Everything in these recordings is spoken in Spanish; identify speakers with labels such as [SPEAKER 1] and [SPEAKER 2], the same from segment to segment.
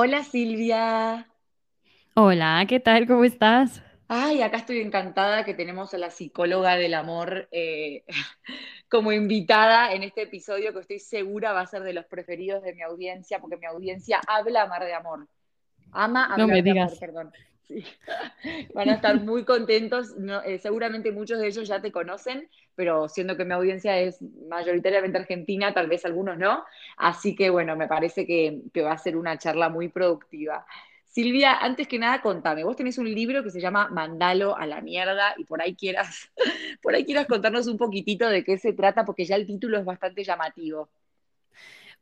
[SPEAKER 1] Hola Silvia.
[SPEAKER 2] Hola, ¿qué tal? ¿Cómo estás?
[SPEAKER 1] Ay, acá estoy encantada que tenemos a la psicóloga del amor eh, como invitada en este episodio que estoy segura va a ser de los preferidos de mi audiencia, porque mi audiencia habla amar de amor. Ama
[SPEAKER 2] No me
[SPEAKER 1] hablar de amor,
[SPEAKER 2] digas.
[SPEAKER 1] perdón. Sí. Van a estar muy contentos. no, eh, seguramente muchos de ellos ya te conocen, pero siendo que mi audiencia es mayoritariamente argentina, tal vez algunos no. Así que bueno, me parece que, que va a ser una charla muy productiva. Silvia, antes que nada, contame, vos tenés un libro que se llama Mandalo a la mierda y por ahí quieras, por ahí quieras contarnos un poquitito de qué se trata, porque ya el título es bastante llamativo.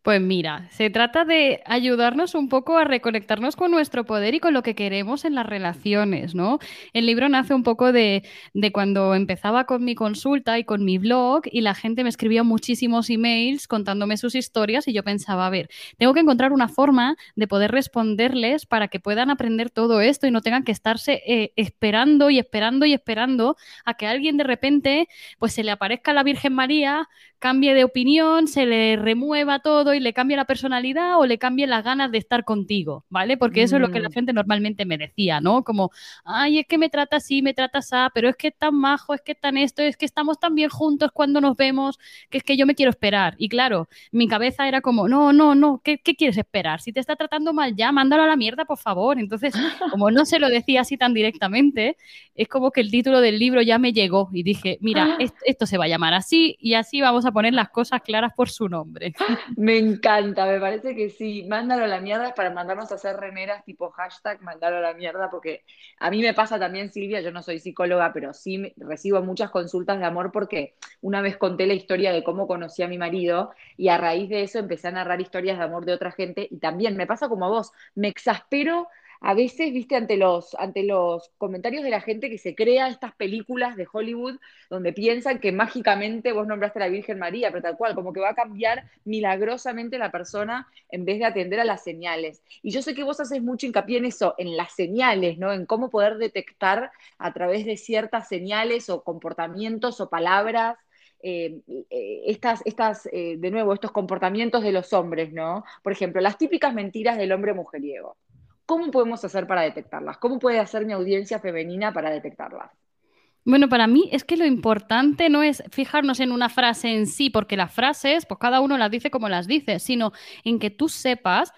[SPEAKER 2] Pues mira, se trata de ayudarnos un poco a reconectarnos con nuestro poder y con lo que queremos en las relaciones, ¿no? El libro nace un poco de, cuando empezaba con mi consulta y con mi blog y la gente me escribía muchísimos emails contándome sus historias y yo pensaba, a ver, tengo que encontrar una forma de poder responderles para que puedan aprender todo esto y no tengan que estarse eh, esperando y esperando y esperando a que alguien de repente pues se le aparezca la Virgen María cambie de opinión, se le remueva todo y le cambie la personalidad o le cambie las ganas de estar contigo, ¿vale? Porque eso es lo que la
[SPEAKER 1] Mm,
[SPEAKER 2] gente normalmente me decía, ¿no? Como, ay, es que me trata así, me trata así, pero es que es tan majo, es que es tan esto, es que estamos tan bien juntos cuando nos vemos, que es que yo me quiero esperar. Y claro, mi cabeza era como, no, no, no, ¿qué, qué quieres esperar? Si te está tratando mal ya, mándalo a la mierda, por favor. Entonces, como no se lo decía así tan directamente, es como que el título del libro ya me llegó y dije, mira,
[SPEAKER 1] ¡Ah!
[SPEAKER 2] est- esto se va a llamar así y así vamos a poner las cosas claras por su nombre.
[SPEAKER 1] Me encanta, me parece que sí. Mándalo a la mierda para mandarnos a hacer remeras tipo hashtag mándalo a la mierda, porque a mí me pasa también, Silvia, yo no soy psicóloga, pero sí recibo muchas consultas de amor porque una vez conté la historia de cómo conocí a mi marido y a raíz de eso empecé a narrar historias de amor de otra gente y también me pasa como a vos, me exaspero. A veces, viste, ante los, ante los comentarios de la gente que se crea estas películas de Hollywood donde piensan que mágicamente vos nombraste a la Virgen María, pero tal cual, como que va a cambiar milagrosamente la persona en vez de atender a las señales. Y yo sé que vos haces mucho hincapié en eso, en las señales, ¿no? En cómo poder detectar a través de ciertas señales o comportamientos o palabras. eh, eh, estas, estas eh, de nuevo, estos comportamientos de los hombres, ¿no? Por ejemplo, las típicas mentiras del hombre mujeriego. ¿Cómo podemos hacer para detectarlas? ¿Cómo puede hacer mi audiencia femenina para detectarlas?
[SPEAKER 2] Bueno, para mí es que lo importante no es fijarnos en una frase en sí, porque las frases, pues cada uno las dice como las dice, sino en que tú sepas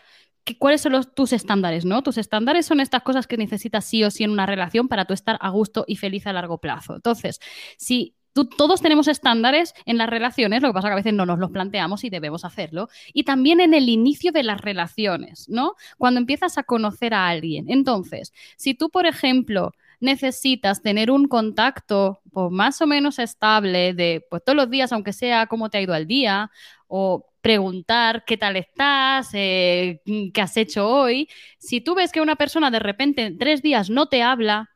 [SPEAKER 2] que, cuáles son tus estándares, ¿no? Tus estándares son estas cosas que necesitas sí o sí en una relación para tú estar a gusto y feliz a largo plazo. Entonces, si todos tenemos estándares en las relaciones, lo que pasa que a veces no nos los planteamos y debemos hacerlo, y también en el inicio de las relaciones, ¿no? Cuando empiezas a conocer a alguien. Entonces, si tú, por ejemplo, necesitas tener un contacto pues, más o menos estable de pues, todos los días, aunque sea cómo te ha ido al día, o preguntar qué tal estás, eh, qué has hecho hoy. Si tú ves que una persona de repente en tres días no te habla,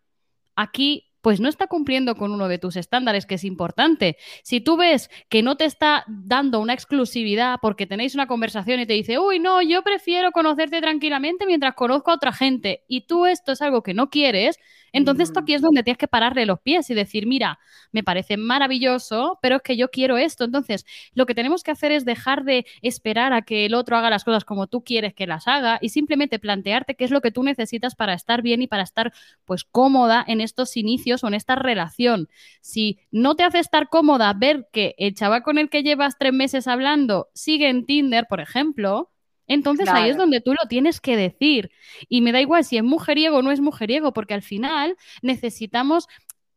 [SPEAKER 2] aquí pues no está cumpliendo con uno de tus estándares, que es importante. Si tú ves que no te está dando una exclusividad porque tenéis una conversación y te dice, uy, no, yo prefiero conocerte tranquilamente mientras conozco a otra gente, y tú esto es algo que no quieres, entonces esto aquí es donde tienes que pararle los pies y decir, mira, me parece maravilloso, pero es que yo quiero esto. Entonces, lo que tenemos que hacer es dejar de esperar a que el otro haga las cosas como tú quieres que las haga y simplemente plantearte qué es lo que tú necesitas para estar bien y para estar pues cómoda en estos inicios o en esta relación. Si no te hace estar cómoda ver que el chaval con el que llevas tres meses hablando sigue en Tinder, por ejemplo, entonces ahí es donde tú lo tienes que decir. Y me da igual si es mujeriego o no es mujeriego, porque al final necesitamos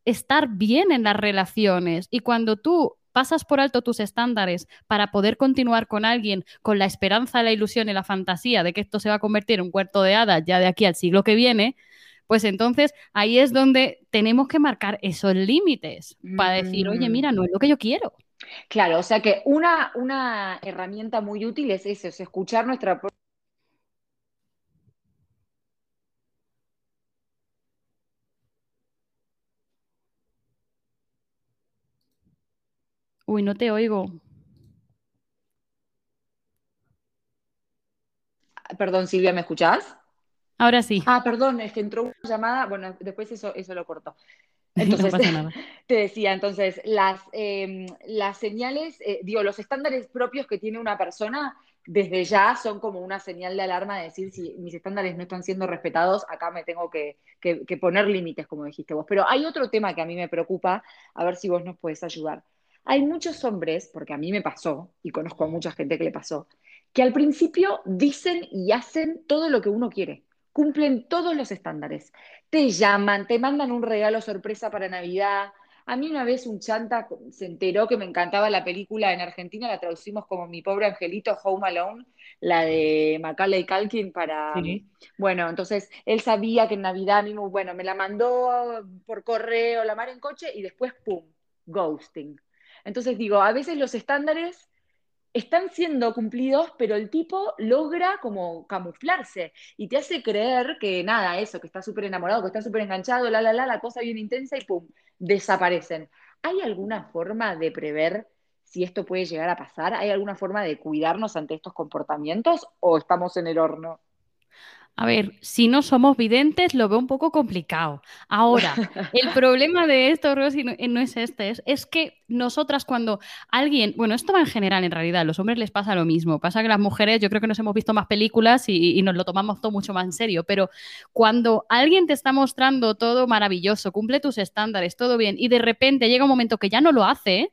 [SPEAKER 2] estar bien en las relaciones. Y cuando tú pasas por alto tus estándares para poder continuar con alguien con la esperanza, la ilusión y la fantasía de que esto se va a convertir en un cuarto de hadas ya de aquí al siglo que viene, pues entonces ahí es donde tenemos que marcar esos límites para decir, oye, mira, no es lo que yo quiero.
[SPEAKER 1] Claro, o sea que una, una herramienta muy útil es eso, es escuchar nuestra...
[SPEAKER 2] Uy, no te oigo.
[SPEAKER 1] Perdón, Silvia, ¿me escuchás?
[SPEAKER 2] Ahora sí.
[SPEAKER 1] Ah, perdón, es que entró una llamada, bueno, después eso, eso lo corto. Entonces,
[SPEAKER 2] no pasa nada.
[SPEAKER 1] te decía, entonces, las, eh, las señales, eh, digo, los estándares propios que tiene una persona desde ya son como una señal de alarma de decir si mis estándares no están siendo respetados, acá me tengo que, que- que poner límites, como dijiste vos. Pero hay otro tema que a mí me preocupa, a ver si vos nos puedes ayudar. Hay muchos hombres, porque a mí me pasó, y conozco a mucha gente que le pasó, que al principio dicen y hacen todo lo que uno quiere, cumplen todos los estándares. Te llaman, te mandan un regalo sorpresa para Navidad. A mí una vez un chanta se enteró que me encantaba la película en Argentina, la traducimos como Mi pobre angelito, Home Alone, la de Macaulay Culkin para...
[SPEAKER 2] Sí.
[SPEAKER 1] Bueno, entonces él sabía que en Navidad a mí, bueno, me la mandó por correo, la mar en coche y después, ¡pum!, ghosting. Entonces digo, a veces los estándares están siendo cumplidos, pero el tipo logra como camuflarse y te hace creer que nada, eso, que está súper enamorado, que está súper enganchado, la, la, la, la cosa bien intensa y pum, desaparecen. ¿Hay alguna forma de prever si esto puede llegar a pasar? ¿Hay alguna forma de cuidarnos ante estos comportamientos o estamos en el horno?
[SPEAKER 2] A ver, si no somos videntes, lo veo un poco complicado. Ahora, el problema de esto, Rosy, no, no es este, es, es que nosotras cuando alguien, bueno, esto va en general en realidad, a los hombres les pasa lo mismo, pasa que las mujeres yo creo que nos hemos visto más películas y, y nos lo tomamos todo mucho más en serio, pero cuando alguien te está mostrando todo maravilloso, cumple tus estándares, todo bien, y de repente llega un momento que ya no lo hace,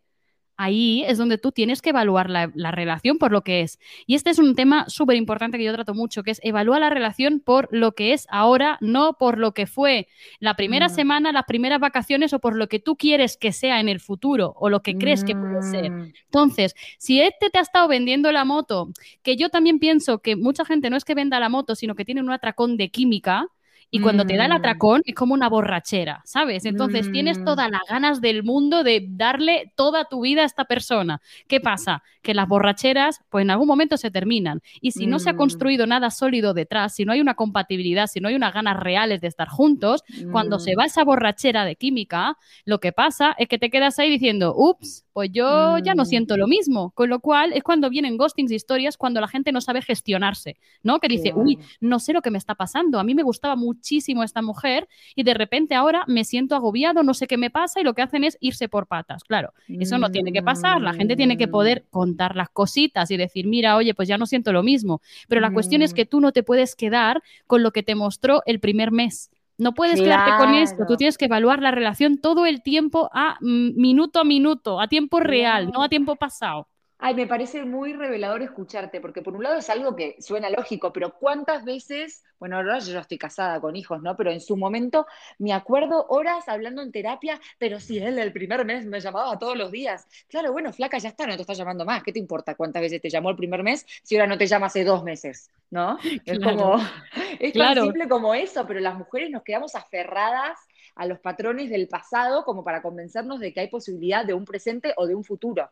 [SPEAKER 2] ahí es donde tú tienes que evaluar la, la relación por lo que es. Y este es un tema súper importante que yo trato mucho, que es evaluar la relación por lo que es ahora, no por lo que fue la primera
[SPEAKER 1] Mm.
[SPEAKER 2] semana, las primeras vacaciones o por lo que tú quieres que sea en el futuro o lo que crees que puede ser.
[SPEAKER 1] Mm,
[SPEAKER 2] Entonces, si este te ha estado vendiendo la moto, que yo también pienso que mucha gente no es que venda la moto, sino que tiene un atracón de química. Y cuando te da el
[SPEAKER 1] Mm.
[SPEAKER 2] atracón es como una borrachera, ¿sabes? Entonces tienes
[SPEAKER 1] Mm.
[SPEAKER 2] todas las ganas del mundo de darle toda tu vida a esta persona. ¿Qué pasa? Que las borracheras, pues en algún momento se terminan. Y si no se ha
[SPEAKER 1] Mm.
[SPEAKER 2] construido nada sólido detrás, si no hay una compatibilidad, si no hay unas ganas reales de estar juntos, cuando se va esa borrachera de química, lo que pasa es que te quedas ahí diciendo, ups, pues yo ya no
[SPEAKER 1] Mm.
[SPEAKER 2] siento lo mismo. Con lo cual es cuando vienen ghostings, historias, cuando la gente no sabe gestionarse, ¿no? Que dice, uy, no sé lo que me está pasando. A mí me gustaba muchísimo esta mujer y de repente ahora me siento agobiado, no sé qué me pasa y lo que hacen es irse por patas. Claro, eso no tiene que pasar. La gente tiene que
[SPEAKER 1] Mm,
[SPEAKER 2] poder contar las cositas y decir, mira, oye, pues ya no siento lo mismo. Pero la cuestión es
[SPEAKER 1] mm,
[SPEAKER 2] que tú no te puedes quedar con lo que te mostró el primer mes. No puedes quedarte con esto, tú tienes que evaluar la relación todo el tiempo a minuto a minuto, a tiempo real, no a tiempo pasado.
[SPEAKER 1] Ay, me parece muy revelador escucharte, porque por un lado es algo que suena lógico, pero ¿cuántas veces, bueno, ahora yo estoy casada con hijos, ¿no? Pero en su momento me acuerdo horas hablando en terapia, pero si él el primer mes me llamaba todos los días. Claro, bueno, flaca, ya está, no te está llamando más. ¿Qué te importa cuántas veces te llamó el primer mes si ahora no te llama hace dos meses, ¿no? Es
[SPEAKER 2] Claro,
[SPEAKER 1] como, es tan simple como eso, pero las mujeres nos quedamos aferradas a los patrones del pasado como para convencernos de que hay posibilidad de un presente o de un futuro.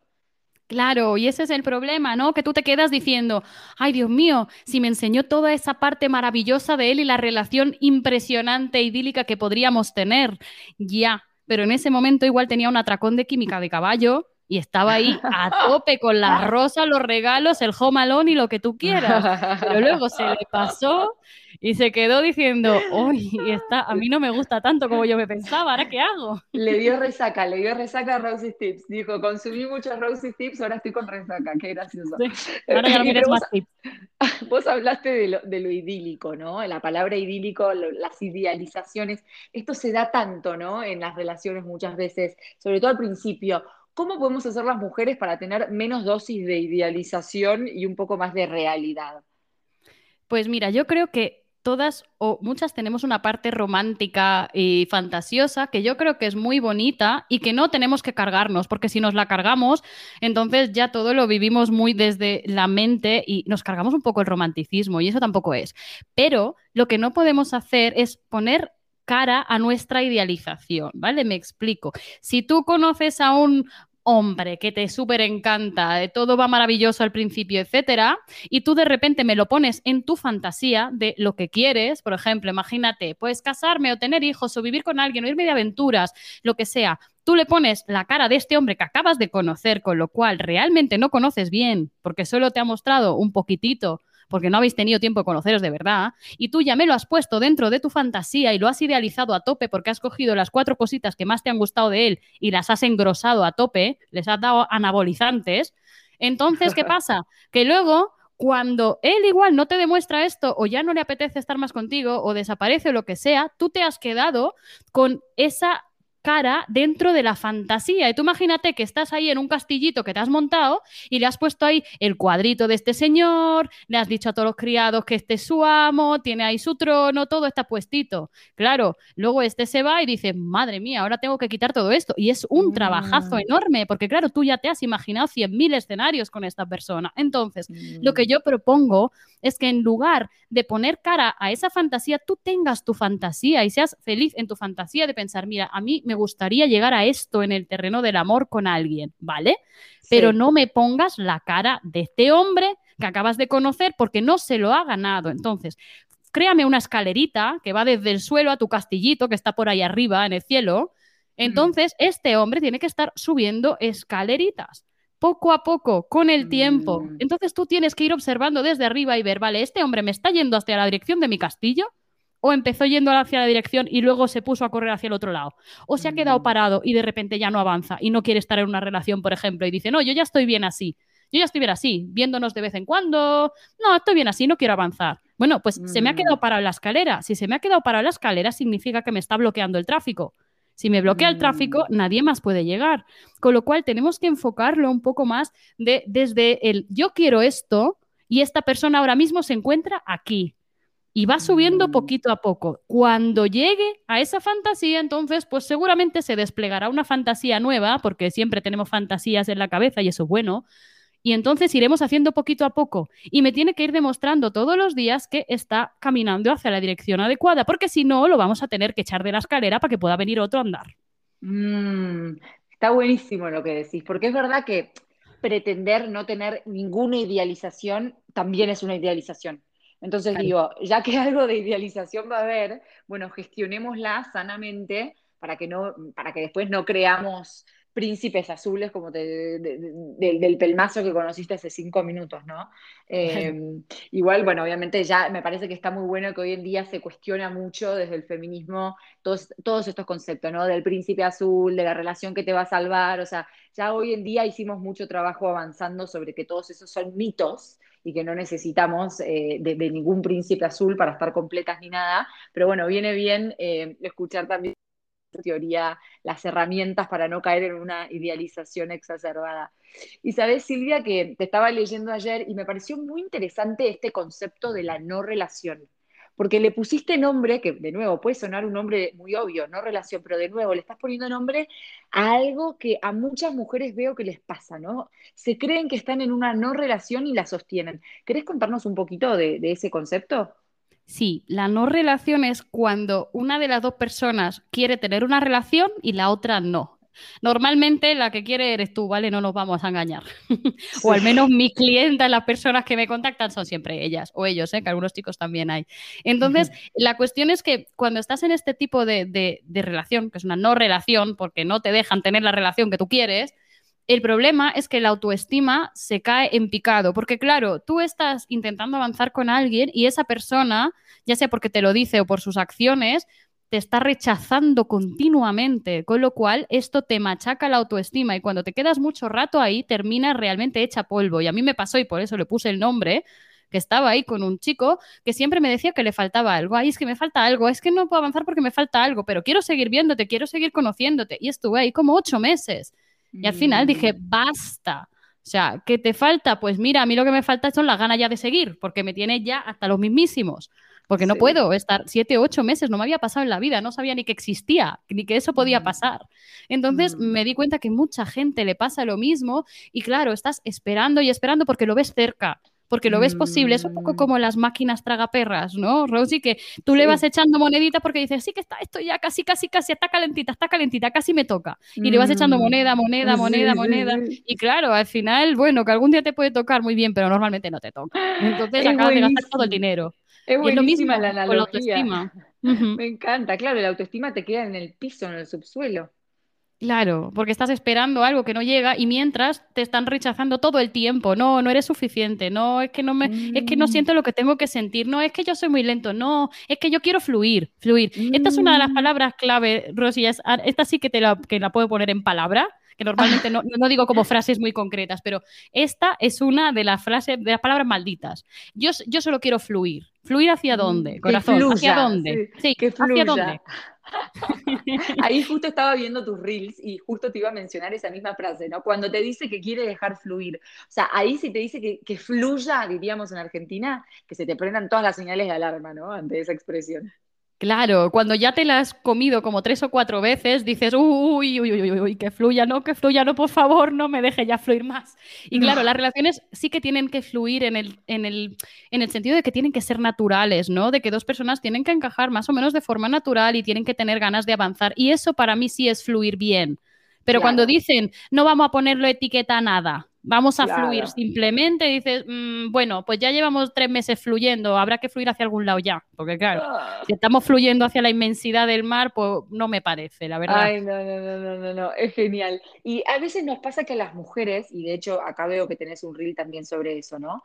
[SPEAKER 2] Claro, y ese es el problema, ¿no? Que tú te quedas diciendo, ay Dios mío, si me enseñó toda esa parte maravillosa de él y la relación impresionante, idílica que podríamos tener, ya, pero en ese momento igual tenía un atracón de química de caballo y estaba ahí a tope con las rosas, los regalos, el home alone y lo que tú quieras, pero luego se le pasó y se quedó diciendo, uy, está, a mí no me gusta tanto como yo me pensaba, ¿ahora qué hago?
[SPEAKER 1] Le dio resaca, le dio resaca a Rosy Tips. Dijo, consumí muchos Rosy Tips, ahora estoy con resaca. Qué gracioso.
[SPEAKER 2] Sí, ahora ya no quieres más tips.
[SPEAKER 1] vos hablaste de lo, de lo idílico, ¿no? La palabra idílico, lo- las idealizaciones. Esto se da tanto, ¿no? En las relaciones muchas veces, sobre todo al principio. ¿Cómo podemos hacer las mujeres para tener menos dosis de idealización y un poco más de realidad?
[SPEAKER 2] Pues mira, yo creo que todas o muchas tenemos una parte romántica y fantasiosa que yo creo que es muy bonita y que no tenemos que cargarnos, porque si nos la cargamos, entonces ya todo lo vivimos muy desde la mente y nos cargamos un poco el romanticismo y eso tampoco es. Pero lo que no podemos hacer es poner cara a nuestra idealización, ¿vale? Me explico. Si tú conoces a un hombre que te súper encanta, de todo va maravilloso al principio, etcétera, y tú de repente me lo pones en tu fantasía de lo que quieres, por ejemplo, imagínate, puedes casarme o tener hijos o vivir con alguien o irme de aventuras, lo que sea. Tú le pones la cara de este hombre que acabas de conocer, con lo cual realmente no conoces bien, porque solo te ha mostrado un poquitito porque no habéis tenido tiempo de conoceros de verdad, y tú ya me lo has puesto dentro de tu fantasía y lo has idealizado a tope porque has cogido las cuatro cositas que más te han gustado de él y las has engrosado a tope, les has dado anabolizantes, entonces, ¿qué pasa? Que luego cuando él igual no te demuestra esto o ya no le apetece estar más contigo o desaparece o lo que sea, tú te has quedado con esa cara dentro de la fantasía. Y tú imagínate que estás ahí en un castillito que te has montado y le has puesto ahí el cuadrito de este señor, le has dicho a todos los criados que este es su amo, tiene ahí su trono, todo está puestito. Claro, luego este se va y dice, madre mía, ahora tengo que quitar todo esto. Y es un trabajazo mm. enorme, porque claro, tú ya te has imaginado 100.000 escenarios con esta persona. Entonces, lo que mm. yo propongo es que en lugar de poner cara a esa fantasía, tú tengas tu fantasía y seas feliz en tu fantasía de pensar, mira, a mí me gustaría llegar a esto en el terreno del amor con alguien, ¿vale? Pero no me pongas la cara de este hombre que acabas de conocer porque no se lo ha ganado. Entonces, créame una escalerita que va desde el suelo a tu castillito que está por ahí arriba en el cielo. Entonces, este hombre tiene que estar subiendo escaleritas poco a poco, con el tiempo. Mm. Entonces tú tienes que ir observando desde arriba y ver, vale, este hombre me está yendo hacia la dirección de mi castillo o empezó yendo hacia la dirección y luego se puso a correr hacia el otro lado, o se ha quedado mm. parado y de repente ya no avanza y no quiere estar en una relación, por ejemplo, y dice, no, yo ya estoy bien así, yo ya estoy bien así, viéndonos de vez en cuando, no, estoy bien así, no quiero avanzar. Bueno, pues se me ha quedado mm. parado la escalera. Si se me ha quedado parado la escalera, significa que me está bloqueando el tráfico. Si me bloquea el tráfico, mm. nadie más puede llegar. Con lo cual, tenemos que enfocarlo un poco más de, desde el yo quiero esto y esta persona ahora mismo se encuentra aquí y va subiendo poquito a poco. Cuando llegue a esa fantasía, entonces, pues seguramente se desplegará una fantasía nueva, porque siempre tenemos fantasías en la cabeza y eso es bueno. Y entonces iremos haciendo poquito a poco. Y me tiene que ir demostrando todos los días que está caminando hacia la dirección adecuada, porque si no, lo vamos a tener que echar de la escalera para que pueda venir otro a andar.
[SPEAKER 1] Mm, está buenísimo lo que decís, porque es verdad que pretender no tener ninguna idealización también es una idealización. Entonces digo, ya que algo de idealización va a haber, bueno, gestionémosla sanamente para que, no, para que después no creamos príncipes azules como del pelmazo que conociste hace cinco minutos, ¿no? Em, igual, bueno, obviamente ya me parece que está muy bueno que hoy en día se cuestiona mucho desde el feminismo todos, todos estos conceptos, ¿no? Del príncipe azul, de la relación que te va a salvar, o sea, ya hoy en día hicimos mucho trabajo avanzando sobre que todos esos son mitos y que no necesitamos eh, de, ningún príncipe azul para estar completas ni nada, pero bueno, viene bien eh, escuchar también teoría las herramientas para no caer en una idealización exacerbada. Y sabes, Silvia, que te estaba leyendo ayer y me pareció muy interesante este concepto de la no relación porque le pusiste nombre, que de nuevo puede sonar un nombre muy obvio, no relación, pero de nuevo le estás poniendo nombre a algo que a muchas mujeres veo que les pasa, ¿no? Se creen que están en una no relación y la sostienen. ¿Querés contarnos un poquito de, de ese concepto?
[SPEAKER 2] Sí, la no relación es cuando una de las dos personas quiere tener una relación y la otra no. Normalmente la que quiere eres tú, ¿vale? No nos vamos a engañar. o al menos mis clientas, las personas que me contactan son siempre ellas o ellos, ¿eh? que algunos chicos también hay. Entonces, la cuestión es que cuando estás en este tipo de, de relación, que es una no relación, porque no te dejan tener la relación que tú quieres, el problema es que la autoestima se cae en picado, porque claro, tú estás intentando avanzar con alguien y esa persona, ya sea porque te lo dice o por sus acciones, te está rechazando continuamente, con lo cual esto te machaca la autoestima y cuando te quedas mucho rato ahí terminas realmente hecha polvo. Y a mí me pasó y por eso le puse el nombre, que estaba ahí con un chico que siempre me decía que le faltaba algo. Ay, es que me falta algo, es que no puedo avanzar porque me falta algo, pero quiero seguir viéndote, quiero seguir conociéndote. Y estuve ahí como ocho meses. Y al final dije, mm. basta. O sea, ¿qué te falta? Pues mira, a mí lo que me falta son las ganas ya de seguir, porque me tiene ya hasta los mismísimos porque no puedo estar siete, ocho meses, no me había pasado en la vida, no sabía ni que existía, ni que eso podía mm. pasar. Entonces mm. me di cuenta que mucha gente le pasa lo mismo y claro, estás esperando y esperando porque lo ves cerca porque lo ves posible. Es un poco mm. como las máquinas tragaperras, ¿no, Rosy? Que tú le vas echando monedita porque dices, sí que está esto ya casi, casi, casi, está calentita, está calentita, casi me toca. Y le vas echando moneda, moneda, moneda, moneda. Y claro, al final, bueno, que algún día te puede tocar muy bien, pero normalmente no te toca. Entonces acabas de gastar todo el dinero.
[SPEAKER 1] Es buenísima la analogía. la autoestima. Me encanta, claro, la autoestima te queda en el piso, en el subsuelo.
[SPEAKER 2] Claro, porque estás esperando algo que no llega y mientras te están rechazando todo el tiempo. No, no eres suficiente. No, es que no me, es que no
[SPEAKER 1] Mm,
[SPEAKER 2] siento lo que tengo que sentir. No, es que yo soy muy lento. No, es que yo quiero fluir, fluir. Esta es una de las
[SPEAKER 1] mm.
[SPEAKER 2] palabras clave, Rosy. ah, esta sí que te la, que la puedo poner en palabra, que normalmente no, no digo como frases muy concretas, pero esta es una de las frases, de las palabras malditas. Yo solo quiero fluir. ¿Fluir hacia dónde?
[SPEAKER 1] Que
[SPEAKER 2] Corazón, ¿hacia
[SPEAKER 1] fluya,
[SPEAKER 2] dónde?
[SPEAKER 1] sí,
[SPEAKER 2] Sí,
[SPEAKER 1] que
[SPEAKER 2] ¿hacia
[SPEAKER 1] fluya.
[SPEAKER 2] dónde?
[SPEAKER 1] Ahí justo estaba viendo tus reels y justo te iba a mencionar esa misma frase, ¿no? Cuando te dice que quiere dejar fluir. O sea, ahí sí te dice que, que fluya, diríamos en Argentina, que se te prendan todas las señales de alarma, ¿no? Ante esa expresión.
[SPEAKER 2] Claro, cuando ya te la has comido como tres o cuatro veces, dices, uy, uy, uy, uy, uy, que fluya, no, que fluya, no, por favor, no me deje ya fluir más. Y claro, las relaciones sí que tienen que fluir en el, en el, en el sentido de que tienen que ser naturales, ¿no? De que dos personas tienen que encajar más o menos de forma natural y tienen que tener ganas de avanzar. Y eso para mí sí es fluir bien. Pero cuando dicen, no vamos a ponerle etiqueta a nada, vamos a fluir simplemente, dices, "Mm, bueno, pues ya llevamos tres meses fluyendo, habrá que fluir hacia algún lado ya, porque claro.
[SPEAKER 1] Ah.
[SPEAKER 2] Si estamos fluyendo hacia la inmensidad del mar, pues no me parece, la verdad.
[SPEAKER 1] Ay, no, no, no, no, no, no, es genial. Y a veces nos pasa que a las mujeres, y de hecho acá veo que tenés un reel también sobre eso, ¿no?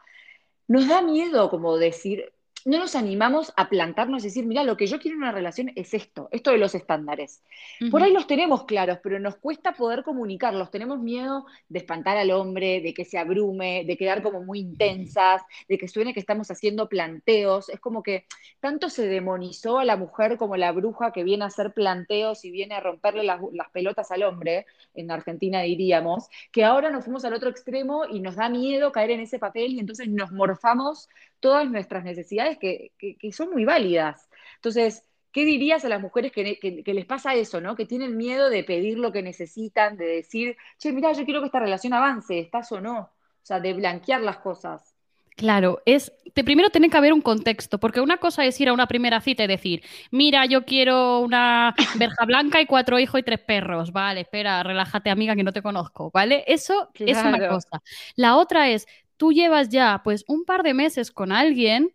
[SPEAKER 1] Nos da miedo como decir, no nos animamos a plantarnos y decir, mira, lo que yo quiero en una relación es esto, esto de los estándares. Por ahí los tenemos claros, pero nos cuesta poder comunicarlos. Tenemos miedo de espantar al hombre, de que se abrume, de quedar como muy intensas, de que suene que estamos haciendo planteos. Es como que tanto se demonizó a la mujer como la bruja que viene a hacer planteos y viene a romperle las, las pelotas al hombre, en Argentina diríamos, que ahora nos fuimos al otro extremo y nos da miedo caer en ese papel y entonces nos morfamos todas nuestras necesidades que, que, que son muy válidas. Entonces, ¿qué dirías a las mujeres que, que, que, les pasa eso, ¿no? Que tienen miedo de pedir lo que necesitan, de decir, che, mira, yo quiero que esta relación avance, ¿estás o no? O sea, de blanquear las cosas.
[SPEAKER 2] Claro, es de primero tiene que haber un contexto, porque una cosa es ir a una primera cita y decir, mira, yo quiero una verja blanca y cuatro hijos y tres perros. Vale, espera, relájate, amiga, que no te conozco, ¿vale? Eso claro. es una cosa. La otra es, tú llevas ya pues un par de meses con alguien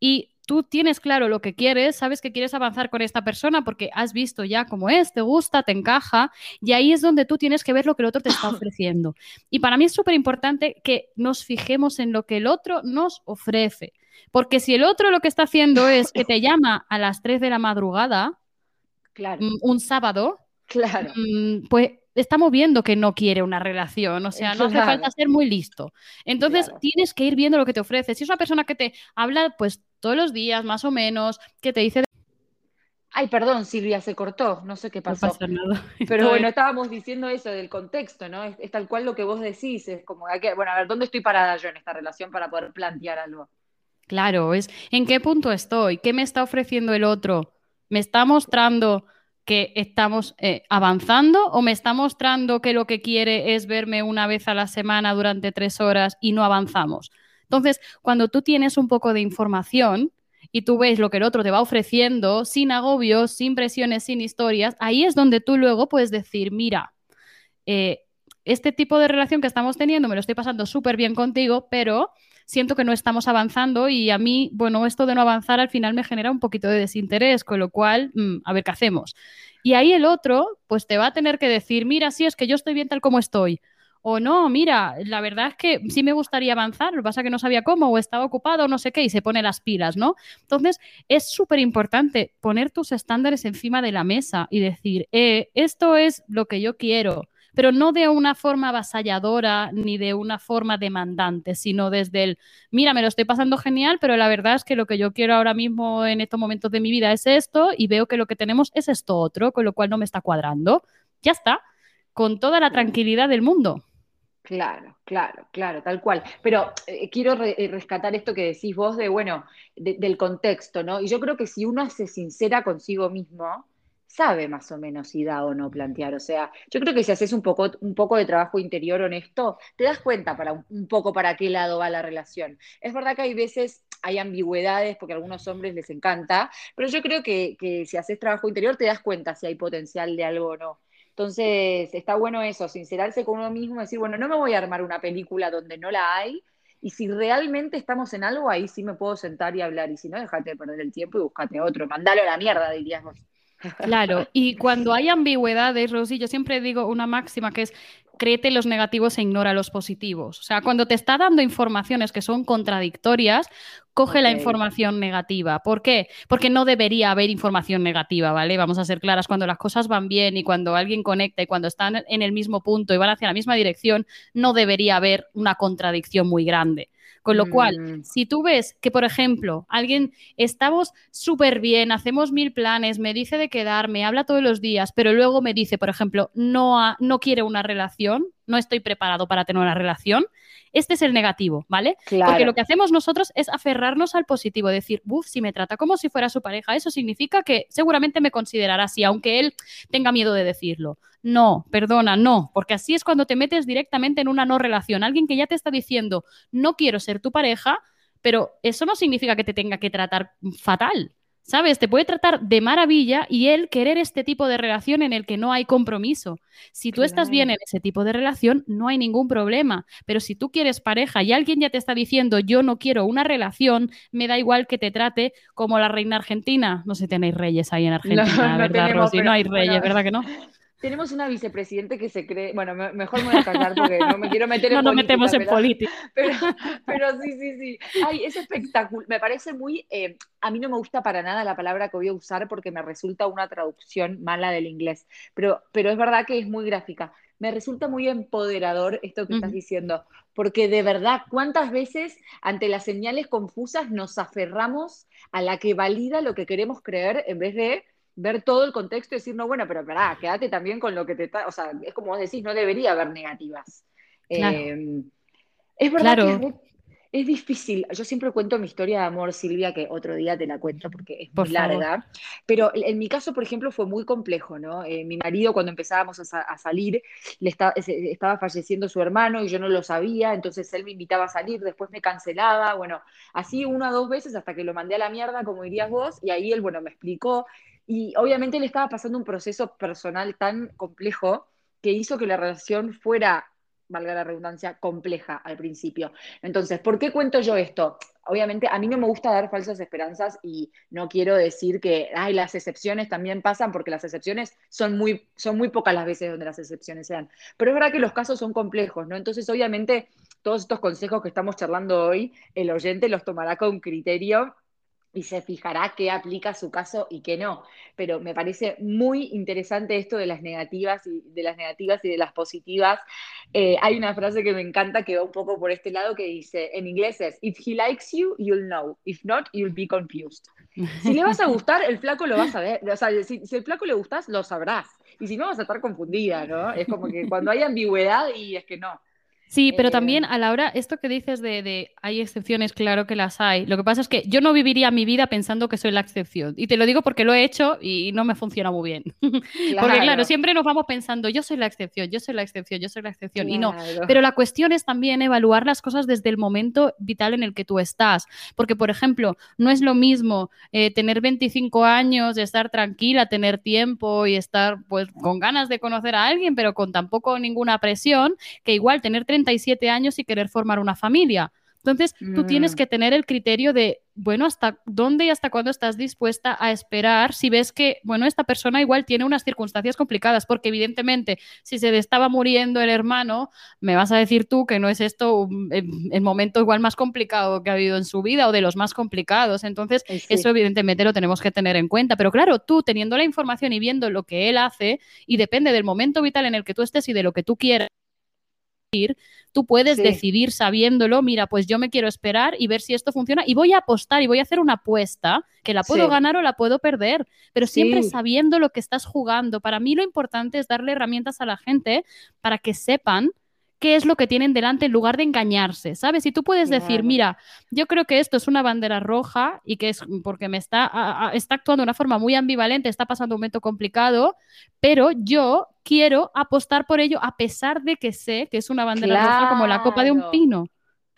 [SPEAKER 2] y tú tienes claro lo que quieres, sabes que quieres avanzar con esta persona porque has visto ya cómo es, te gusta, te encaja, y ahí es donde tú tienes que ver lo que el otro te está ofreciendo. Y para mí es súper importante que nos fijemos en lo que el otro nos ofrece, porque si el otro lo que está haciendo es que te llama a las 3 de la madrugada,
[SPEAKER 1] claro.
[SPEAKER 2] un sábado,
[SPEAKER 1] claro.
[SPEAKER 2] pues estamos viendo que no quiere una relación, o sea, no hace falta ser muy listo. Entonces,
[SPEAKER 1] Claro.
[SPEAKER 2] tienes que ir viendo lo que te ofrece. Si es una persona que te habla, pues todos los días, más o menos, que te dice...
[SPEAKER 1] Ay, perdón, Silvia, se cortó, no sé qué pasó.
[SPEAKER 2] No pasa nada.
[SPEAKER 1] Pero bueno, estábamos diciendo eso del contexto, ¿no? Es, es, tal cual lo que vos decís, es como, bueno, a ver, ¿dónde estoy parada yo en esta relación para poder plantear algo?
[SPEAKER 2] Claro, es en qué punto estoy, qué me está ofreciendo el otro, me está mostrando que estamos eh, avanzando o me está mostrando que lo que quiere es verme una vez a la semana durante tres horas y no avanzamos. Entonces, cuando tú tienes un poco de información y tú ves lo que el otro te va ofreciendo, sin agobios, sin presiones, sin historias, ahí es donde tú luego puedes decir, mira, eh, este tipo de relación que estamos teniendo me lo estoy pasando súper bien contigo, pero siento que no estamos avanzando y a mí, bueno, esto de no avanzar al final me genera un poquito de desinterés, con lo cual, mmm, a ver qué hacemos. Y ahí el otro, pues te va a tener que decir, mira, sí, es que yo estoy bien tal como estoy. O no, mira, la verdad es que sí me gustaría avanzar, lo que pasa es que no sabía cómo, o estaba ocupado, o no sé qué, y se pone las pilas, ¿no? Entonces, es súper importante poner tus estándares encima de la mesa y decir, eh, esto es lo que yo quiero, pero no de una forma avasalladora ni de una forma demandante, sino desde el, mira, me lo estoy pasando genial, pero la verdad es que lo que yo quiero ahora mismo en estos momentos de mi vida es esto y veo que lo que tenemos es esto otro, con lo cual no me está cuadrando. Ya está, con toda la tranquilidad del mundo.
[SPEAKER 1] Claro, claro, claro, tal cual. Pero eh, quiero re rescatar esto que decís vos de, bueno, de, del contexto, ¿no? Y yo creo que si uno se sincera consigo mismo, sabe más o menos si da o no plantear. O sea, yo creo que si haces un poco, un poco de trabajo interior honesto, te das cuenta para un, un poco para qué lado va la relación. Es verdad que hay veces hay ambigüedades porque a algunos hombres les encanta, pero yo creo que, que si haces trabajo interior te das cuenta si hay potencial de algo o no. Entonces, está bueno eso, sincerarse con uno mismo, decir, bueno, no me voy a armar una película donde no la hay, y si realmente estamos en algo, ahí sí me puedo sentar y hablar, y si no, déjate de perder el tiempo y búscate otro, mandalo a la mierda, dirías vos.
[SPEAKER 2] Claro, y cuando hay ambigüedades, Rosy, yo siempre digo una máxima que es créete los negativos e ignora los positivos. O sea, cuando te está dando informaciones que son contradictorias, coge la información negativa. ¿Por qué? Porque no debería haber información negativa, ¿vale? Vamos a ser claras, cuando las cosas van bien y cuando alguien conecta y cuando están en el mismo punto y van hacia la misma dirección, no debería haber una contradicción muy grande. Con lo cual, mm. si tú ves que, por ejemplo, alguien, estamos súper bien, hacemos mil planes, me dice de quedarme, habla todos los días, pero luego me dice, por ejemplo, no, no quiere una relación, no estoy preparado para tener una relación, este es el negativo, ¿vale? Porque lo que hacemos nosotros es aferrarnos al positivo, decir, uff, si me trata como si fuera su pareja, eso significa que seguramente me considerará así, aunque él tenga miedo de decirlo. No, perdona, no, porque así es cuando te metes directamente en una no relación. Alguien que ya te está diciendo, no quiero ser tu pareja, pero eso no significa que te tenga que tratar fatal. ¿Sabes? Te puede tratar de maravilla y él querer este tipo de relación en el que no hay compromiso. Si tú estás bien en ese tipo de relación, no hay ningún problema. Pero si tú quieres pareja y alguien ya te está diciendo yo no quiero una relación, me da igual que te trate como la reina argentina. No sé si tenéis reyes ahí en Argentina, ¿verdad, Rosy? no hay reyes, ¿verdad que no?
[SPEAKER 1] Tenemos una vicepresidente que se cree, bueno, mejor me voy a callar porque no me quiero meter en
[SPEAKER 2] no
[SPEAKER 1] nos
[SPEAKER 2] metemos en política.
[SPEAKER 1] Pero, sí, sí, sí. Ay, es espectacular. Me parece muy, eh, a mí no me gusta para nada la palabra que voy a usar porque me resulta una traducción mala del inglés, pero, pero es verdad que es muy gráfica. Me resulta muy empoderador esto que estás diciendo, porque de verdad, ¿cuántas veces ante las señales confusas nos aferramos a la que valida lo que queremos creer en vez de ver todo el contexto y decir, no, bueno, pero pará, quédate también con lo que te está, o sea, es como vos decís, no debería haber negativas. Em, es verdad que es, difícil. Yo siempre cuento mi historia de amor, Silvia, que otro día te la cuento porque es muy larga. Pero en mi caso, por ejemplo, fue muy complejo, ¿no? Eh, mi marido, cuando empezábamos a, salir, le estaba falleciendo su hermano y yo no lo sabía, entonces él me invitaba a salir, después me cancelaba, bueno, así una o dos veces hasta que lo mandé a la mierda, como dirías vos, y ahí él, bueno, me explicó y obviamente le estaba pasando un proceso personal tan complejo que hizo que la relación fuera, valga la redundancia, compleja al principio. Entonces, ¿por qué cuento yo esto? Obviamente a mí no me gusta dar falsas esperanzas y no quiero decir que ay, las excepciones también pasan porque las excepciones son muy, son muy pocas las veces donde las excepciones sean. Pero es verdad que los casos son complejos, ¿no? Entonces, obviamente, todos estos consejos que estamos charlando hoy, el oyente los tomará con criterio y se fijará qué aplica su caso y qué no. Pero me parece muy interesante esto de las negativas y de las negativas y de las positivas. Eh, hay una frase que me encanta que va un poco por este lado que dice, en inglés es, if he likes you, you'll know. If not, you'll be confused. Si le vas a gustar, el flaco lo vas a ver. O sea, si, si el flaco le gustas, lo sabrás. Y si no, vas a estar confundida, ¿no? Es como que cuando hay ambigüedad y es que no.
[SPEAKER 2] Sí, pero también eh, a la hora, esto que dices de, hay excepciones, claro que las hay. Lo que pasa es que yo no viviría mi vida pensando que soy la excepción. Y te lo digo porque lo he hecho y no me funciona muy bien. porque claro, siempre nos vamos pensando, yo soy la excepción, yo soy la excepción, yo soy la excepción. Y no. Pero la cuestión es también evaluar las cosas desde el momento vital en el que tú estás. Porque, por ejemplo, no es lo mismo eh, tener 25 años, estar tranquila, tener tiempo y estar pues con ganas de conocer a alguien, pero con tampoco ninguna presión, que igual tener 30 años y querer formar una familia. Entonces, tú tienes mm. que tener el criterio de, bueno, hasta dónde y hasta cuándo estás dispuesta a esperar si ves que, bueno, esta persona igual tiene unas circunstancias complicadas, porque evidentemente, si se le estaba muriendo el hermano, me vas a decir tú que no es esto el, momento igual más complicado que ha habido en su vida o de los más complicados. Entonces, eso evidentemente lo tenemos que tener en cuenta. Pero claro, tú teniendo la información y viendo lo que él hace, y depende del momento vital en el que tú estés y de lo que tú quieras, tú puedes decidir sabiéndolo, mira, pues yo me quiero esperar y ver si esto funciona y voy a apostar y voy a hacer una apuesta que la puedo ganar o la puedo perder, pero siempre sabiendo lo que estás jugando. Para mí lo importante es darle herramientas a la gente para que sepan qué es lo que tienen delante en lugar de engañarse, ¿sabes? Y tú puedes decir, mira, yo creo que esto es una bandera roja y que es porque me está, está actuando de una forma muy ambivalente, está pasando un momento complicado, pero yo quiero apostar por ello a pesar de que sé que es una bandera roja como la copa de un pino.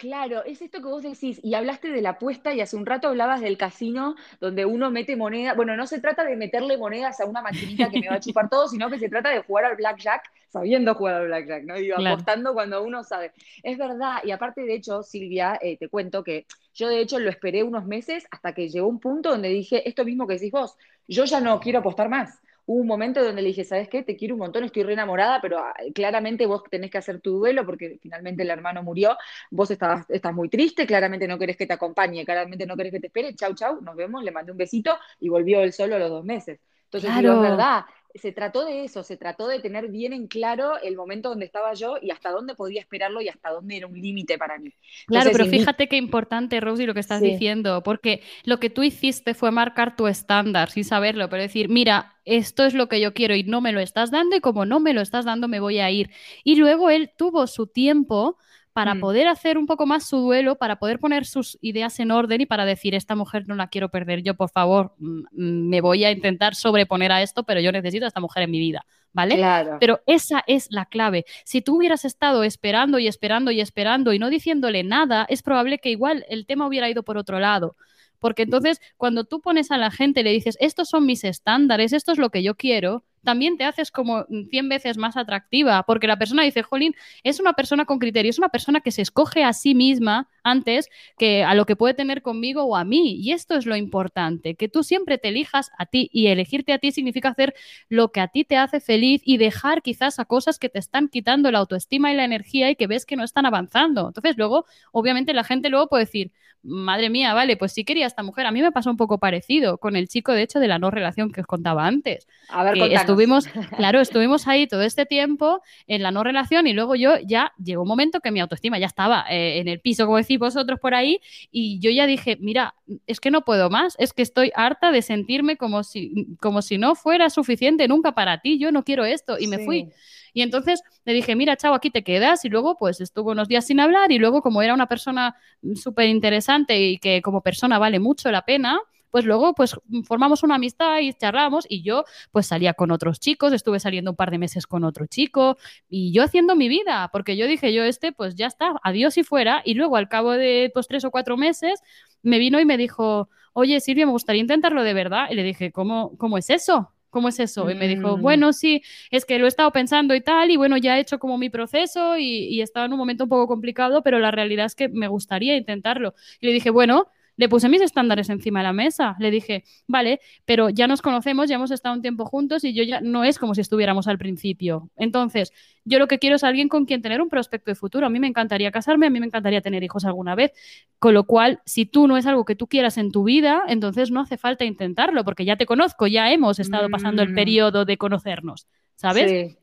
[SPEAKER 1] Claro, es esto que vos decís, y hablaste de la apuesta y hace un rato hablabas del casino donde uno mete moneda, bueno, no se trata de meterle monedas a una maquinita que me va a chupar todo, sino que se trata de jugar al blackjack sabiendo jugar al blackjack, ¿no? Y apostando cuando uno sabe. Es verdad, y aparte de hecho, Silvia, eh, te cuento que yo de hecho lo esperé unos meses hasta que llegó un punto donde dije, esto mismo que decís vos, yo ya no quiero apostar más hubo un momento donde le dije, ¿sabes qué? Te quiero un montón, estoy re enamorada, pero ah, claramente vos tenés que hacer tu duelo porque finalmente el hermano murió, vos estás, estás muy triste, claramente no querés que te acompañe, claramente no querés que te espere, chau, chau, nos vemos, le mandé un besito y volvió él solo a los dos meses. Entonces, es verdad, se trató de eso, se trató de tener bien en claro el momento donde estaba yo y hasta dónde podía esperarlo y hasta dónde era un límite para mí.
[SPEAKER 2] claro, pero fíjate qué importante, Rosy, lo que estás diciendo, porque lo que tú hiciste fue marcar tu estándar sin saberlo, pero decir, mira, esto es lo que yo quiero y no me lo estás dando y como no me lo estás dando me voy a ir. Y luego él tuvo su tiempo para mm. poder hacer un poco más su duelo, para poder poner sus ideas en orden y para decir, esta mujer no la quiero perder, yo por favor mm, me voy a intentar sobreponer a esto, pero yo necesito a esta mujer en mi vida, ¿vale?
[SPEAKER 1] Claro.
[SPEAKER 2] Pero esa es la clave. Si tú hubieras estado esperando y esperando y esperando y no diciéndole nada, es probable que igual el tema hubiera ido por otro lado. Porque entonces, cuando tú pones a la gente y le dices, estos son mis estándares, esto es lo que yo quiero, también te haces como 100 veces más atractiva, porque la persona dice, Jolín, es una persona con criterio, es una persona que se escoge a sí misma antes que a lo que puede tener conmigo o a mí. Y esto es lo importante, que tú siempre te elijas a ti y elegirte a ti significa hacer lo que a ti te hace feliz y dejar quizás a cosas que te están quitando la autoestima y la energía y que ves que no están avanzando. Entonces luego, obviamente la gente luego puede decir, madre mía, vale, pues sí quería esta mujer. A mí me pasó un poco parecido con el chico, de hecho, de la no relación que os contaba antes.
[SPEAKER 1] A ver,
[SPEAKER 2] estuvimos, claro, estuvimos ahí todo este tiempo en la no relación y luego yo ya llegó un momento que mi autoestima ya estaba eh, en el piso, como decís vosotros por ahí, y yo ya dije, mira, es que no puedo más, es que estoy harta de sentirme como si, como si no fuera suficiente nunca para ti, yo no quiero esto, y me fui. Y entonces le dije, mira, chao, aquí te quedas. Y luego, pues estuvo unos días sin hablar. Y luego, como era una persona súper interesante y que como persona vale mucho la pena, pues luego pues formamos una amistad y charlamos y yo pues salía con otros chicos, estuve saliendo un par de meses con otro chico y yo haciendo mi vida, porque yo dije, yo este pues ya está, adiós y fuera y luego al cabo de pues tres o cuatro meses me vino y me dijo, oye Silvia, me gustaría intentarlo de verdad y le dije, ¿cómo, cómo es eso? ¿Cómo es eso? Y me dijo, mm. bueno, sí, es que lo he estado pensando y tal, y bueno, ya he hecho como mi proceso y, y estaba en un momento un poco complicado, pero la realidad es que me gustaría intentarlo. Y le dije, bueno, le puse mis estándares encima de la mesa. Le dije, vale, pero ya nos conocemos, ya hemos estado un tiempo juntos y yo ya no es como si estuviéramos al principio. Entonces, yo lo que quiero es alguien con quien tener un prospecto de futuro. A mí me encantaría casarme, a mí me encantaría tener hijos alguna vez. Con lo cual, si tú no es algo que tú quieras en tu vida, entonces no hace falta intentarlo, porque ya te conozco, ya hemos estado pasando el mm. periodo de conocernos, ¿sabes?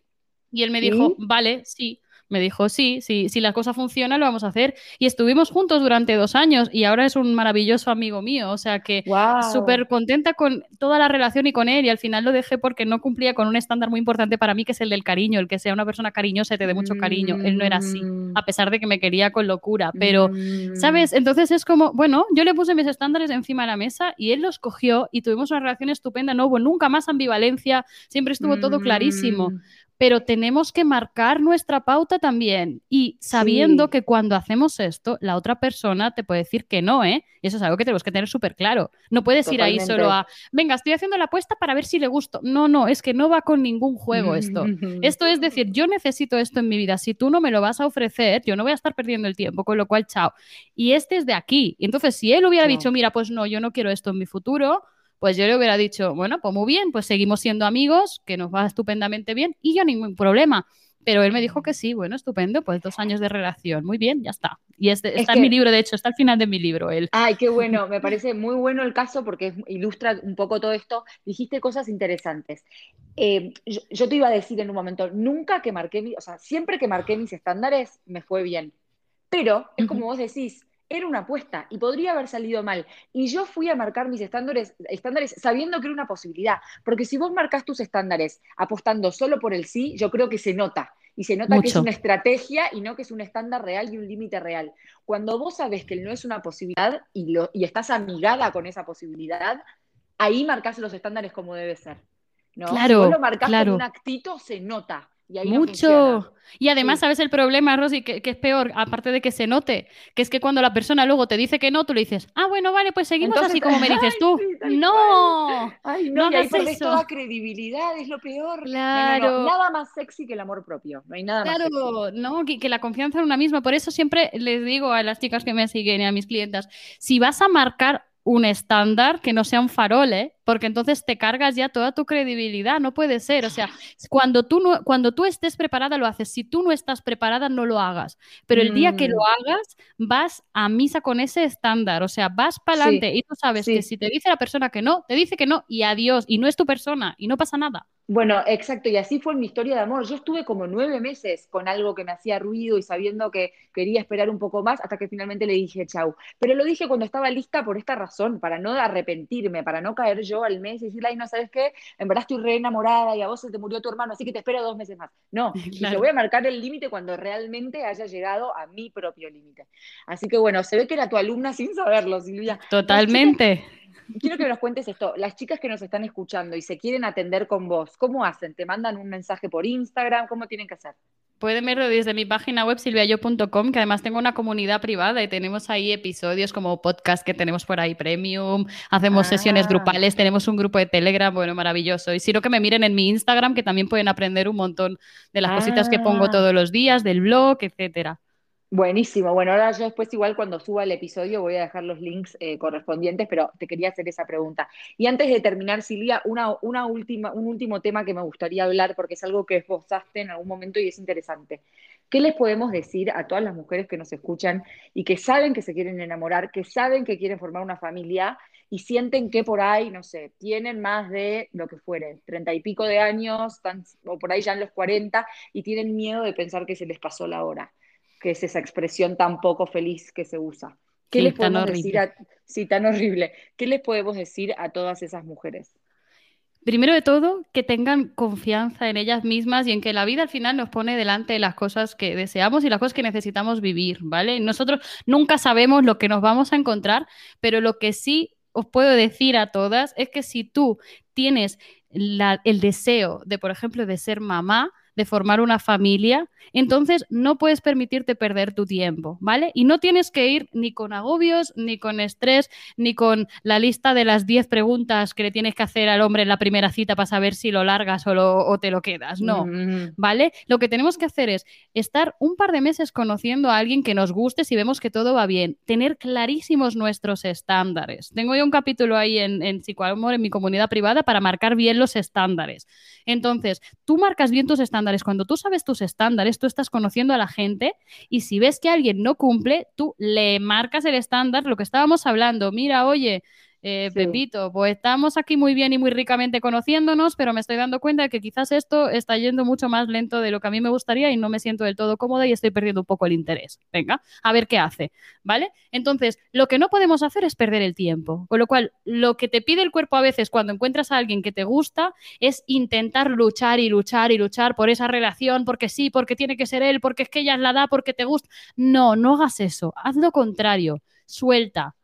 [SPEAKER 2] Y él me dijo, vale, sí me dijo, sí, sí, si la cosa funciona, lo vamos a hacer. Y estuvimos juntos durante dos años y ahora es un maravilloso amigo mío. O sea que súper contenta con toda la relación y con él. Y al final lo dejé porque no cumplía con un estándar muy importante para mí, que es el del cariño, el que sea una persona cariñosa y te dé mucho cariño. Él no era así, mm. a pesar de que me quería con locura. Pero, mm. ¿sabes? Entonces es como, bueno, yo le puse mis estándares encima de la mesa y él los cogió y tuvimos una relación estupenda. No hubo nunca más ambivalencia, siempre estuvo todo clarísimo. Mm pero tenemos que marcar nuestra pauta también y sabiendo que cuando hacemos esto, la otra persona te puede decir que no, ¿eh? Y eso es algo que tenemos que tener súper claro. No puedes ir ahí solo a, venga, estoy haciendo la apuesta para ver si le gusto. No, no, es que no va con ningún juego esto. esto es decir, yo necesito esto en mi vida. Si tú no me lo vas a ofrecer, yo no voy a estar perdiendo el tiempo, con lo cual, chao. Y este es de aquí. Entonces, si él hubiera dicho, mira, pues no, yo no quiero esto en mi futuro, pues yo le hubiera dicho, bueno, pues muy bien, pues seguimos siendo amigos, que nos va estupendamente bien y yo ningún problema. Pero él me dijo que sí, bueno, estupendo, pues dos años de relación, muy bien, ya está. Y este, está en mi libro, de hecho, está al final de mi libro él.
[SPEAKER 1] Ay, qué bueno, me parece muy bueno el caso porque ilustra un poco todo esto. Dijiste cosas interesantes. Eh, yo, te iba a decir en un momento, nunca que marqué, o sea, siempre que marqué mis estándares me fue bien. Pero es como vos decís, era una apuesta y podría haber salido mal. Y yo fui a marcar mis estándares, estándares sabiendo que era una posibilidad, porque si vos marcas tus estándares apostando solo por el sí, yo creo que se nota. Y se nota que es una estrategia y no que es un estándar real y un límite real. Cuando vos sabes que no es una posibilidad y, lo, y estás amigada con esa posibilidad, ahí marcas los estándares como debe ser. ¿no?
[SPEAKER 2] Claro, si
[SPEAKER 1] vos lo marcas
[SPEAKER 2] claro.
[SPEAKER 1] un actito, se nota.
[SPEAKER 2] Mucho. y además, ¿sabes el problema, Rosy? Que, es peor, aparte de que se note, que es que cuando la persona luego te dice que no, tú le dices, ah, bueno, vale, pues seguimos así como me dices tú. no,
[SPEAKER 1] Ay, no, no y ahí toda credibilidad, es lo peor. Claro. nada más sexy que el amor propio, no hay nada
[SPEAKER 2] más. Claro, no, que, que, la confianza en una misma. Por eso siempre les digo a las chicas que me siguen y a mis clientas, si vas a marcar un estándar que no sea un farol, ¿eh? Porque entonces te cargas ya toda tu credibilidad, no puede ser. O sea, cuando tú, no, cuando tú estés preparada lo haces, si tú no estás preparada no lo hagas, pero el día que lo
[SPEAKER 1] Mm,
[SPEAKER 2] hagas vas a misa con ese estándar, o sea, vas para adelante
[SPEAKER 1] sí,
[SPEAKER 2] y tú sabes que si te dice la persona que no, te dice que no y adiós, y no es tu persona y no pasa nada.
[SPEAKER 1] Bueno, exacto, y así fue mi historia de amor. Yo estuve como nueve meses con algo que me hacía ruido y sabiendo que quería esperar un poco más hasta que finalmente le dije chau. Pero lo dije cuando estaba lista por esta razón, para no arrepentirme, para no caer yo al mes y decirle, ay, no, ¿sabes qué? En verdad estoy re enamorada y a vos se te murió tu hermano, así que te espero dos meses más. No,
[SPEAKER 2] Claro.
[SPEAKER 1] voy a marcar el límite cuando realmente haya llegado a mi propio límite. Así que bueno, se ve que era tu alumna sin saberlo, Silvia.
[SPEAKER 2] Totalmente.
[SPEAKER 1] Quiero que nos cuentes esto. Las chicas que nos están escuchando y se quieren atender con vos, ¿cómo hacen? ¿Te mandan un mensaje por Instagram? ¿Cómo tienen que hacer?
[SPEAKER 2] Pueden verlo desde mi página web silviayo.com, que además tengo una comunidad privada y tenemos ahí episodios como podcast que tenemos por ahí premium, hacemos sesiones
[SPEAKER 1] Ah,
[SPEAKER 2] grupales, tenemos un grupo de Telegram, bueno, maravilloso. Y si no, que me miren en mi Instagram, que también pueden aprender un montón de las cositas que pongo
[SPEAKER 1] ah,
[SPEAKER 2] todos los días, del blog, etcétera.
[SPEAKER 1] Buenísimo. Bueno, ahora yo después igual cuando suba el episodio voy a dejar los links eh, correspondientes, pero te quería hacer esa pregunta. Y antes de terminar, Silvia, una, una última, un último tema que me gustaría hablar porque es algo que esbozaste en algún momento y es interesante. ¿Qué les podemos decir a todas las mujeres que nos escuchan y que saben que se quieren enamorar, que saben que quieren formar una familia y sienten que por ahí, no sé, tienen más de lo que fuere, treinta y pico de años, o por ahí ya en los cuarenta, y tienen miedo de pensar que se les pasó la hora, que es esa expresión tan poco feliz que se usa? ¿Qué
[SPEAKER 2] Sí,
[SPEAKER 1] les
[SPEAKER 2] tan
[SPEAKER 1] podemos decir a, sí, tan horrible, qué les podemos decir a todas esas mujeres?
[SPEAKER 2] Primero de todo, que tengan confianza en ellas mismas y en que la vida al final nos pone delante las cosas que deseamos y las cosas que necesitamos vivir, ¿vale? Nosotros nunca sabemos lo que nos vamos a encontrar, pero lo que sí os puedo decir a todas es que si tú tienes la- el deseo de, por ejemplo, de ser mamá, de formar una familia, entonces no puedes permitirte perder tu tiempo, ¿vale? Y no tienes que ir ni con agobios, ni con estrés, ni con la lista de las 10 preguntas que le tienes que hacer al hombre en la primera cita para saber si lo largas o, lo- o te lo quedas. No,
[SPEAKER 1] Mm,
[SPEAKER 2] ¿vale? Lo que tenemos que hacer es estar un par de meses conociendo a alguien que nos guste si vemos que todo va bien, tener clarísimos nuestros estándares. Tengo yo un capítulo ahí en, en Psicoamor, en mi comunidad privada, para marcar bien los estándares. Entonces, tú marcas bien tus estándares. Cuando tú sabes tus estándares, tú estás conociendo a la gente y si ves que alguien no cumple, tú le marcas el estándar, lo que estábamos hablando. Mira, oye, eh,
[SPEAKER 1] sí.
[SPEAKER 2] Pepito, pues estamos aquí muy bien y muy ricamente conociéndonos, pero me estoy dando cuenta de que quizás esto está yendo mucho más lento de lo que a mí me gustaría y no me siento del todo cómoda y estoy perdiendo un poco el interés. Venga, a ver qué hace, ¿vale? Entonces, lo que no podemos hacer es perder el tiempo. Con lo cual, lo que te pide el cuerpo a veces cuando encuentras a alguien que te gusta es intentar luchar y luchar y luchar por esa relación, porque sí, porque tiene que ser él, porque es que ella es la da, porque te gusta. No, no hagas eso. Haz lo contrario. Suelta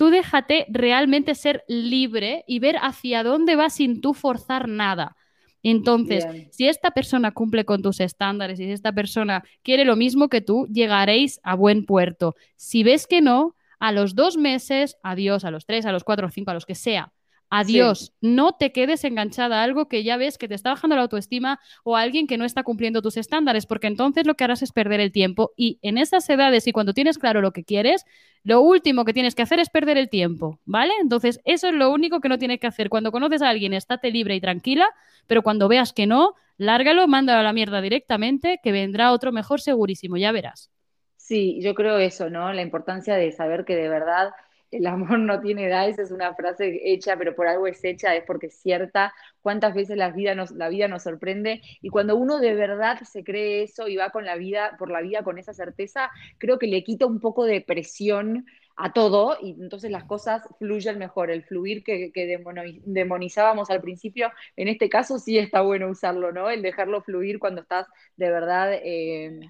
[SPEAKER 2] Tú déjate realmente ser libre y ver hacia dónde vas sin tú forzar nada. Entonces,
[SPEAKER 1] Bien.
[SPEAKER 2] si esta persona cumple con tus estándares y si esta persona quiere lo mismo que tú, llegaréis a buen puerto. Si ves que no, a los dos meses, adiós, a los tres, a los cuatro, a los cinco, a los que sea. Adiós, no te quedes enganchada a algo que ya ves que te está bajando la autoestima o a alguien que no está cumpliendo tus estándares, porque entonces lo que harás es perder el tiempo. Y en esas edades y cuando tienes claro lo que quieres, lo último que tienes que hacer es perder el tiempo, ¿vale? Entonces, eso es lo único que no tienes que hacer. Cuando conoces a alguien, estate libre y tranquila, pero cuando veas que no, lárgalo, mándalo a la mierda directamente, que vendrá otro mejor segurísimo, ya verás.
[SPEAKER 1] Sí, yo creo eso, ¿no? La importancia de saber que de verdad el amor no tiene edad, esa es una frase hecha, pero por algo es hecha, es porque es cierta. Cuántas veces la vida nos, la vida nos sorprende y cuando uno de verdad se cree eso y va con la vida, por la vida con esa certeza, creo que le quita un poco de presión a todo y entonces las cosas fluyen mejor. El fluir que, que demoni- demonizábamos al principio, en este caso sí está bueno usarlo, ¿no? El dejarlo fluir cuando estás de verdad... eh,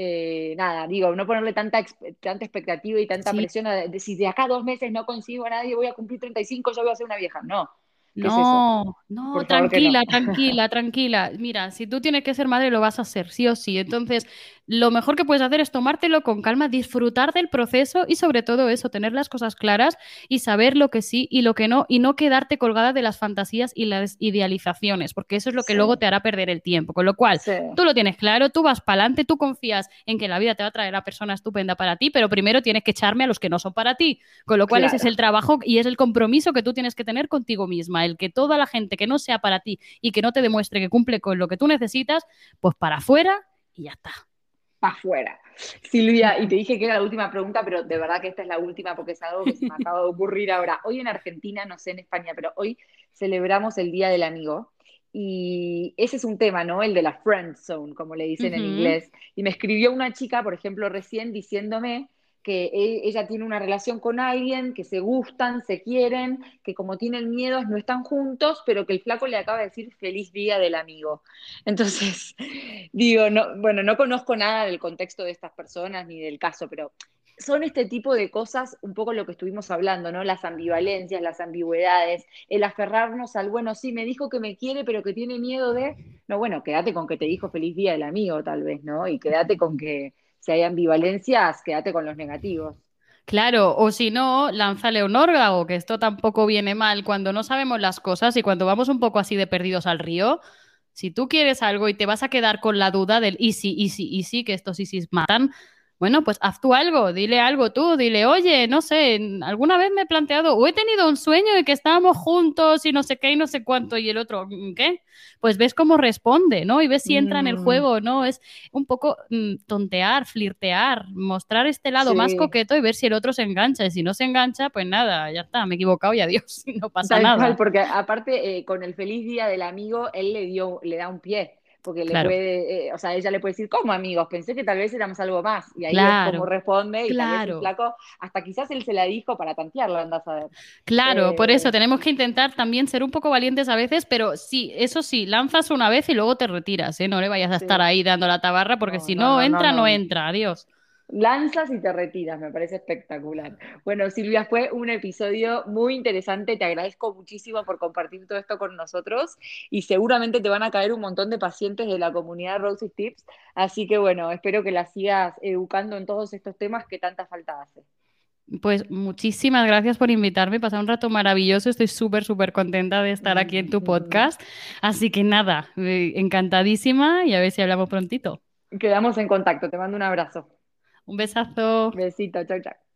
[SPEAKER 1] eh, nada, digo, no ponerle tanta, tanta expectativa y tanta
[SPEAKER 2] Sí.
[SPEAKER 1] presión a de, si de acá a dos meses no consigo a nadie, voy a cumplir 35, yo voy a ser una vieja. No,
[SPEAKER 2] No, no,
[SPEAKER 1] Por
[SPEAKER 2] tranquila, tranquila, tranquila. Mira, si tú tienes que ser madre, lo vas a ser, sí o sí. Entonces, lo mejor que puedes hacer es tomártelo con calma, disfrutar del proceso y sobre todo eso, tener las cosas claras y saber lo que sí y lo que no y no quedarte colgada de las fantasías y las idealizaciones, porque eso es lo que luego te hará perder el tiempo. Con lo cual, tú lo tienes claro, tú vas para adelante, tú confías en que la vida te va a traer a persona estupenda para ti, pero primero tienes que echarme a los que no son para ti. Con lo cual, ese es el trabajo y es el compromiso que tú tienes que tener contigo misma, el que toda la gente que no sea para ti y que no te demuestre que cumple con lo que tú necesitas, pues para afuera y ya está
[SPEAKER 1] para afuera. Silvia, y te dije que era la última pregunta, pero de verdad que esta es la última porque es algo que se me acaba de ocurrir ahora. Hoy en Argentina, no sé en España, pero hoy celebramos el Día del Amigo. Y ese es un tema, ¿no? El de la friend zone, como le dicen en inglés. Y me escribió una chica, por ejemplo, recién diciéndome que e, ella tiene una relación con alguien, que se gustan, se quieren, que como tienen miedos no están juntos, pero que el flaco le acaba de decir feliz día del amigo. Entonces, digo, no, bueno, no conozco nada del contexto de estas personas ni del caso, pero son este tipo de cosas, un poco lo que estuvimos hablando, ¿no? Las ambivalencias, las ambigüedades, el aferrarnos al, bueno, sí, me dijo que me quiere, pero que tiene miedo de, no, bueno, quédate con que te dijo feliz día del amigo, tal vez, ¿no? Y quédate con que si hay ambivalencias, quédate con los negativos.
[SPEAKER 2] Claro, o si no, lánzale un órgago, que esto tampoco viene mal cuando no sabemos las cosas y cuando vamos un poco así de perdidos al río. Si tú quieres algo y te vas a quedar con la duda del easy, easy, easy, que estos easy matan, bueno, pues haz tú algo, dile algo tú, dile, oye, no sé, alguna vez me he planteado, o he tenido un sueño de que estábamos juntos y no sé qué y no sé cuánto, y el otro, mm, ¿qué? Pues ves cómo responde, ¿no? Y ves si entra en el mm. juego, ¿no? Es un poco mm, tontear, flirtear, mostrar este lado más coqueto y ver si el otro se engancha. Y si no se engancha, pues nada, ya está, me he equivocado y adiós, no pasa nada.
[SPEAKER 1] porque aparte, eh, con el feliz día del amigo, él le dio, le da un pie porque le puede, eh, o sea, ella le puede decir, ¿cómo amigos? Pensé que tal vez éramos algo más. Y ahí es como responde y tal vez el flaco, hasta quizás él se la dijo para tantearlo, andas a ver.
[SPEAKER 2] Claro, por eso eh, tenemos que intentar también ser un poco valientes a veces, pero sí, eso sí, lanzas una vez y luego te retiras, ¿eh? No le vayas a estar ahí dando la tabarra porque si no, entra, no entra, adiós
[SPEAKER 1] lanzas y te retiras, me parece espectacular. Bueno, Silvia, fue un episodio muy interesante, te agradezco muchísimo por compartir todo esto con nosotros y seguramente te van a caer un montón de pacientes de la comunidad Rosy Tips, así que bueno, espero que la sigas educando en todos estos temas que tanta falta hace.
[SPEAKER 2] Pues muchísimas gracias por invitarme, pasar un rato maravilloso, estoy súper, súper contenta de estar aquí en tu podcast, así que nada, eh, encantadísima y a ver si hablamos prontito.
[SPEAKER 1] Quedamos en contacto, te mando un abrazo.
[SPEAKER 2] Un besazo.
[SPEAKER 1] Besito, chao, chao.